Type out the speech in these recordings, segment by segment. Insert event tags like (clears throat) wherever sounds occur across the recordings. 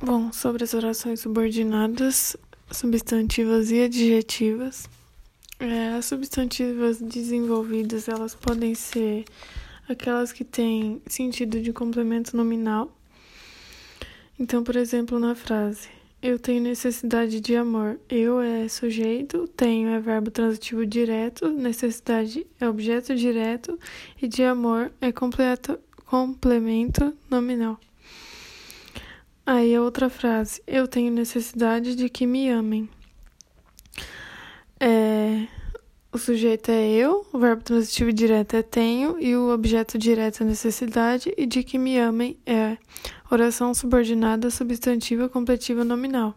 Bom, sobre as orações subordinadas, substantivas e adjetivas, é, as substantivas desenvolvidas elas podem ser aquelas que têm sentido de complemento nominal. Então, por exemplo, na frase eu tenho necessidade de amor. Eu é sujeito, tenho é verbo transitivo direto, necessidade é objeto direto e de amor é completo, complemento nominal. Aí a outra frase: Eu tenho necessidade de que me amem. É, o sujeito é eu, o verbo transitivo direto é tenho e o objeto direto é necessidade e de que me amem é oração subordinada substantiva completiva nominal.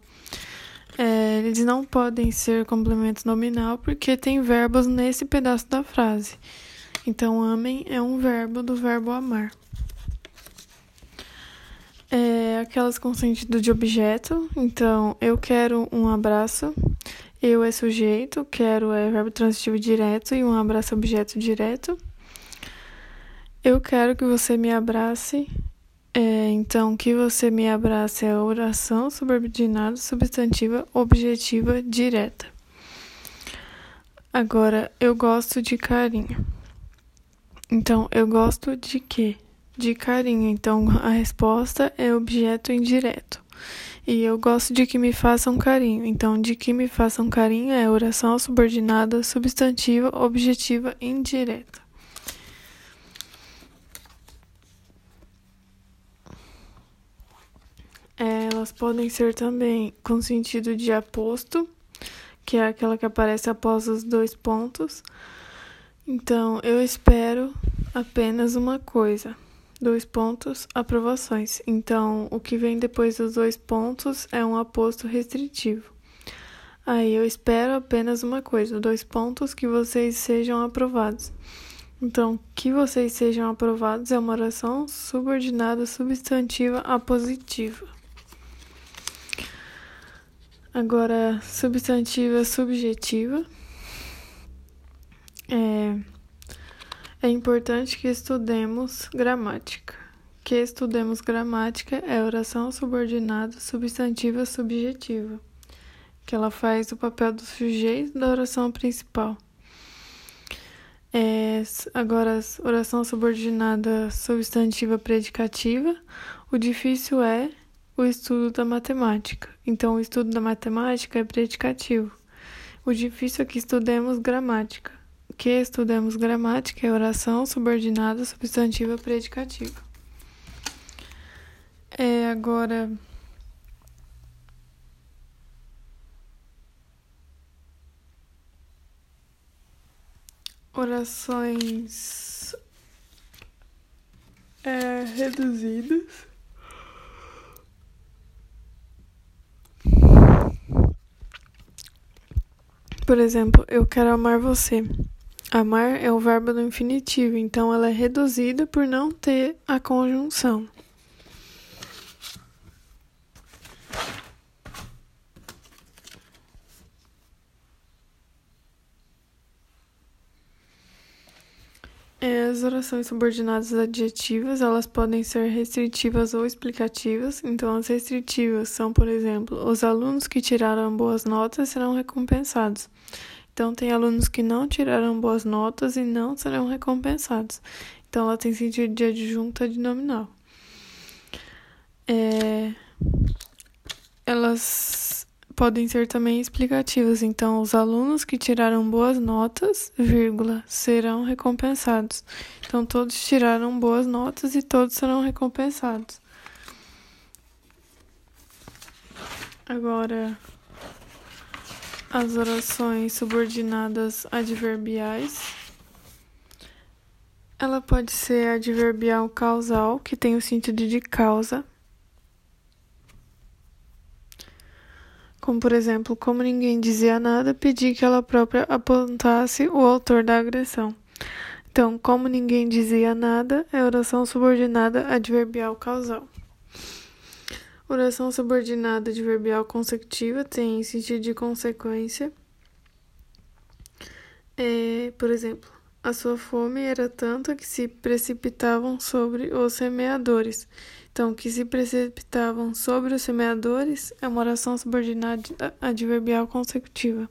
É, eles não podem ser complemento nominal porque tem verbos nesse pedaço da frase. Então, amem é um verbo do verbo amar é, aquelas com sentido de objeto. Então, eu quero um abraço. Eu é sujeito, quero é verbo transitivo direto e um abraço objeto direto. Eu quero que você me abrace. É, então, que você me abrace é oração subordinada, substantiva, objetiva, direta. Agora, eu gosto de carinho. Então, eu gosto de quê? De carinho. Então a resposta é objeto indireto. E eu gosto de que me façam carinho. Então, de que me façam carinho é oração subordinada, substantiva, objetiva, indireta. É, elas podem ser também com sentido de aposto, que é aquela que aparece após os dois pontos. Então, eu espero apenas uma coisa dois pontos, aprovações. Então, o que vem depois dos dois pontos é um aposto restritivo. Aí eu espero apenas uma coisa, dois pontos, que vocês sejam aprovados. Então, que vocês sejam aprovados é uma oração subordinada substantiva a positiva. Agora, substantiva subjetiva. É é importante que estudemos gramática. Que estudemos gramática é oração subordinada substantiva subjetiva, que ela faz o papel do sujeito da oração principal. É, agora, oração subordinada substantiva predicativa, o difícil é o estudo da matemática. Então, o estudo da matemática é predicativo. O difícil é que estudemos gramática que estudamos gramática é oração subordinada substantiva predicativa. É agora orações é, reduzidas. Por exemplo, eu quero amar você. Amar é o verbo do infinitivo, então ela é reduzida por não ter a conjunção. É, as orações subordinadas adjetivas, elas podem ser restritivas ou explicativas. Então, as restritivas são, por exemplo, os alunos que tiraram boas notas serão recompensados. Então, tem alunos que não tiraram boas notas e não serão recompensados. Então, ela tem sentido de adjunta de nominal. É... Elas podem ser também explicativas. Então, os alunos que tiraram boas notas, vírgula, serão recompensados. Então, todos tiraram boas notas e todos serão recompensados. Agora, as orações subordinadas adverbiais. Ela pode ser adverbial causal, que tem o sentido de causa. Como, por exemplo, como ninguém dizia nada, pedi que ela própria apontasse o autor da agressão. Então, como ninguém dizia nada, é oração subordinada adverbial causal. Oração subordinada adverbial consecutiva tem sentido de consequência. É, por exemplo, A sua fome era tanta que se precipitavam sobre os semeadores. Então, que se precipitavam sobre os semeadores é uma oração subordinada adverbial consecutiva.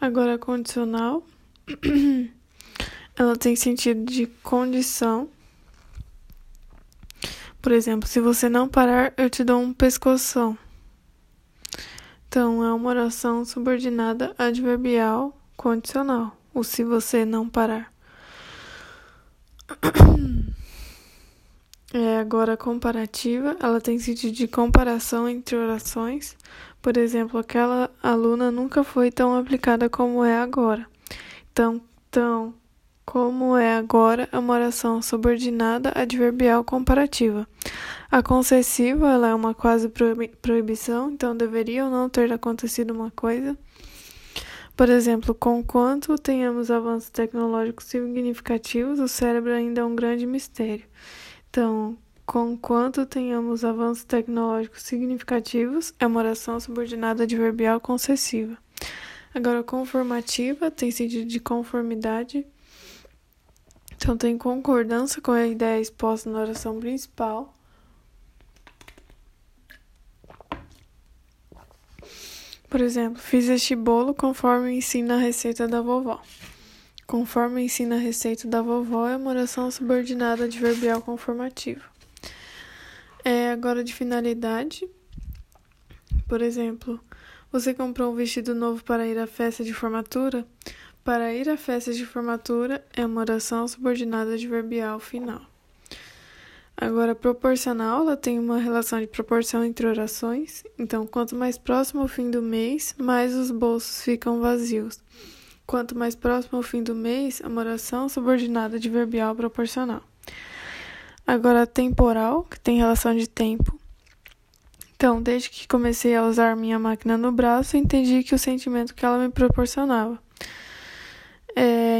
Agora, condicional, (clears throat) ela tem sentido de condição. Por exemplo, se você não parar, eu te dou um pescoção. Então, é uma oração subordinada adverbial condicional. O se você não parar. É agora comparativa, ela tem sentido de comparação entre orações. Por exemplo, aquela aluna nunca foi tão aplicada como é agora. Então, tão como é agora é uma oração subordinada adverbial comparativa. A concessiva ela é uma quase proibição, então deveria ou não ter acontecido uma coisa. Por exemplo, conquanto tenhamos avanços tecnológicos significativos, o cérebro ainda é um grande mistério. Então, conquanto tenhamos avanços tecnológicos significativos, é uma oração subordinada adverbial concessiva. Agora, conformativa tem sentido de conformidade. Então, tem concordância com a ideia exposta na oração principal. Por exemplo, fiz este bolo conforme ensina a receita da vovó. Conforme ensina a receita da vovó, é uma oração subordinada adverbial conformativa. É agora de finalidade. Por exemplo, você comprou um vestido novo para ir à festa de formatura? Para ir à festa de formatura é uma oração subordinada adverbial final. Agora, proporcional, ela tem uma relação de proporção entre orações. Então, quanto mais próximo ao fim do mês, mais os bolsos ficam vazios. Quanto mais próximo ao fim do mês, é uma oração subordinada adverbial proporcional. Agora, temporal, que tem relação de tempo. Então, desde que comecei a usar minha máquina no braço, entendi que o sentimento que ela me proporcionava.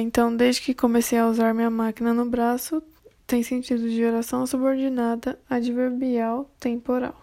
Então, desde que comecei a usar minha máquina no braço, tem sentido de oração subordinada adverbial temporal.